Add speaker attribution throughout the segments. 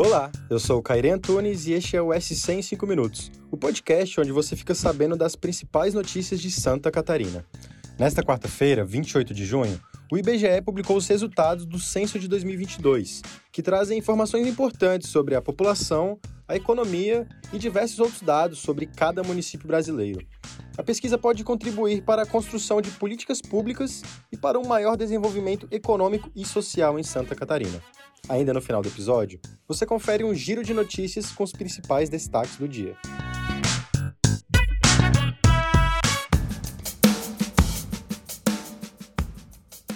Speaker 1: Olá, eu sou o Caire Antunes e este é o SC em 5 Minutos, o podcast onde você fica sabendo das principais notícias de Santa Catarina. Nesta quarta-feira, 28 de junho, o IBGE publicou os resultados do censo de 2022, que trazem informações importantes sobre a população, a economia e diversos outros dados sobre cada município brasileiro. A pesquisa pode contribuir para a construção de políticas públicas e para um maior desenvolvimento econômico e social em Santa Catarina. Ainda no final do episódio, você confere um giro de notícias com os principais destaques do dia.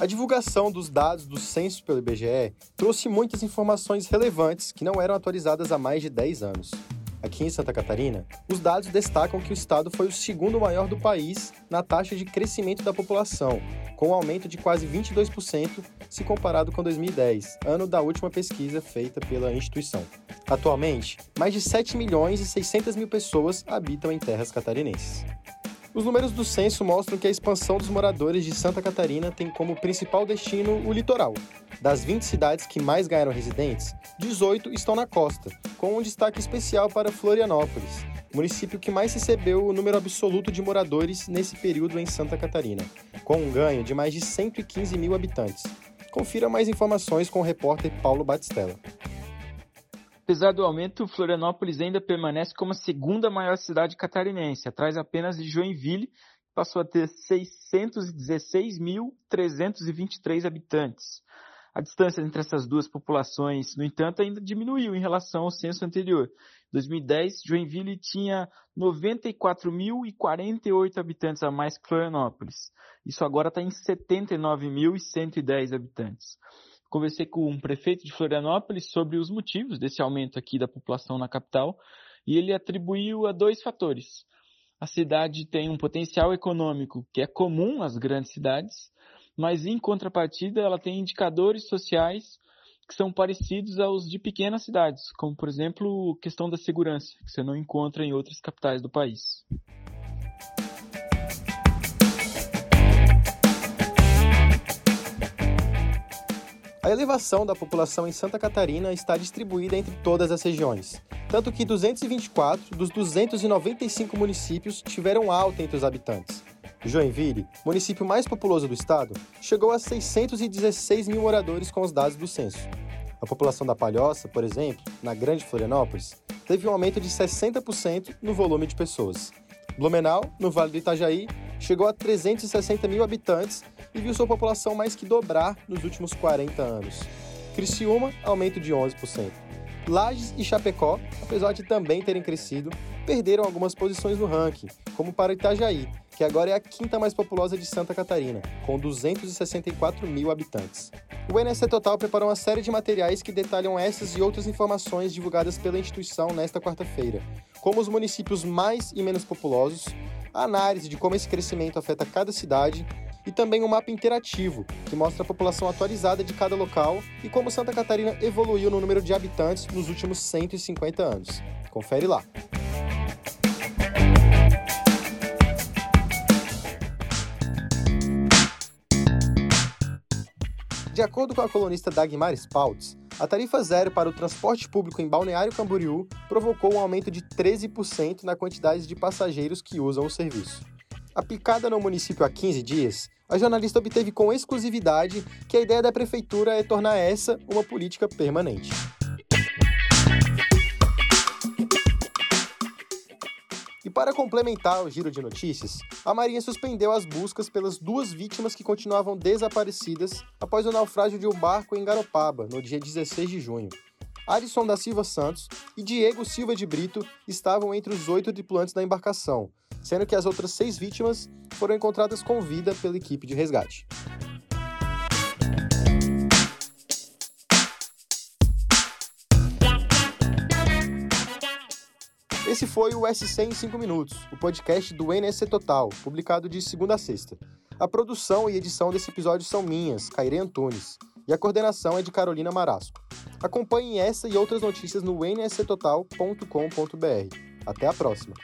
Speaker 1: A divulgação dos dados do censo pelo IBGE trouxe muitas informações relevantes que não eram atualizadas há mais de 10 anos. Aqui em Santa Catarina, os dados destacam que o estado foi o segundo maior do país na taxa de crescimento da população, com um aumento de quase 22% se comparado com 2010, ano da última pesquisa feita pela instituição. Atualmente, mais de 7 milhões e 600 mil pessoas habitam em terras catarinenses. Os números do censo mostram que a expansão dos moradores de Santa Catarina tem como principal destino o litoral. Das 20 cidades que mais ganharam residentes, 18 estão na costa, com um destaque especial para Florianópolis, município que mais recebeu o número absoluto de moradores nesse período em Santa Catarina, com um ganho de mais de 115 mil habitantes. Confira mais informações com o repórter Paulo Batistella.
Speaker 2: Apesar do aumento, Florianópolis ainda permanece como a segunda maior cidade catarinense, atrás apenas de Joinville, que passou a ter 616.323 habitantes. A distância entre essas duas populações, no entanto, ainda diminuiu em relação ao censo anterior. Em 2010, Joinville tinha 94.048 habitantes a mais que Florianópolis. Isso agora está em 79.110 habitantes. Conversei com um prefeito de Florianópolis sobre os motivos desse aumento aqui da população na capital e ele atribuiu a dois fatores. A cidade tem um potencial econômico que é comum às grandes cidades, mas em contrapartida ela tem indicadores sociais que são parecidos aos de pequenas cidades, como por exemplo questão da segurança, que você não encontra em outras capitais do país.
Speaker 1: Elevação da população em Santa Catarina está distribuída entre todas as regiões, tanto que 224 dos 295 municípios tiveram alta entre os habitantes. Joinville, município mais populoso do estado, chegou a 616 mil moradores com os dados do censo. A população da Palhoça, por exemplo, na Grande Florianópolis, teve um aumento de 60% no volume de pessoas. Blumenau, no Vale do Itajaí, chegou a 360 mil habitantes e viu sua população mais que dobrar nos últimos 40 anos. Criciúma, aumento de 11%. Lages e Chapecó, apesar de também terem crescido, perderam algumas posições no ranking, como para Itajaí, que agora é a quinta mais populosa de Santa Catarina, com 264 mil habitantes. O NSC Total preparou uma série de materiais que detalham essas e outras informações divulgadas pela instituição nesta quarta-feira, como os municípios mais e menos populosos, a análise de como esse crescimento afeta cada cidade e também um mapa interativo, que mostra a população atualizada de cada local e como Santa Catarina evoluiu no número de habitantes nos últimos 150 anos. Confere lá. De acordo com a colunista Dagmar Spaltz, a tarifa zero para o transporte público em Balneário Camboriú provocou um aumento de 13% na quantidade de passageiros que usam o serviço. Aplicada no município há 15 dias, a jornalista obteve com exclusividade que a ideia da prefeitura é tornar essa uma política permanente. Para complementar o giro de notícias, a Marinha suspendeu as buscas pelas duas vítimas que continuavam desaparecidas após o naufrágio de um barco em Garopaba, no dia 16 de junho. Alisson da Silva Santos e Diego Silva de Brito estavam entre os oito tripulantes da embarcação, sendo que as outras seis vítimas foram encontradas com vida pela equipe de resgate. Esse foi o SC em 5 minutos, o podcast do NSC Total, publicado de segunda a sexta. A produção e edição desse episódio são minhas, Caire Antunes, e a coordenação é de Carolina Marasco. Acompanhe essa e outras notícias no nsctotal.com.br. Até a próxima!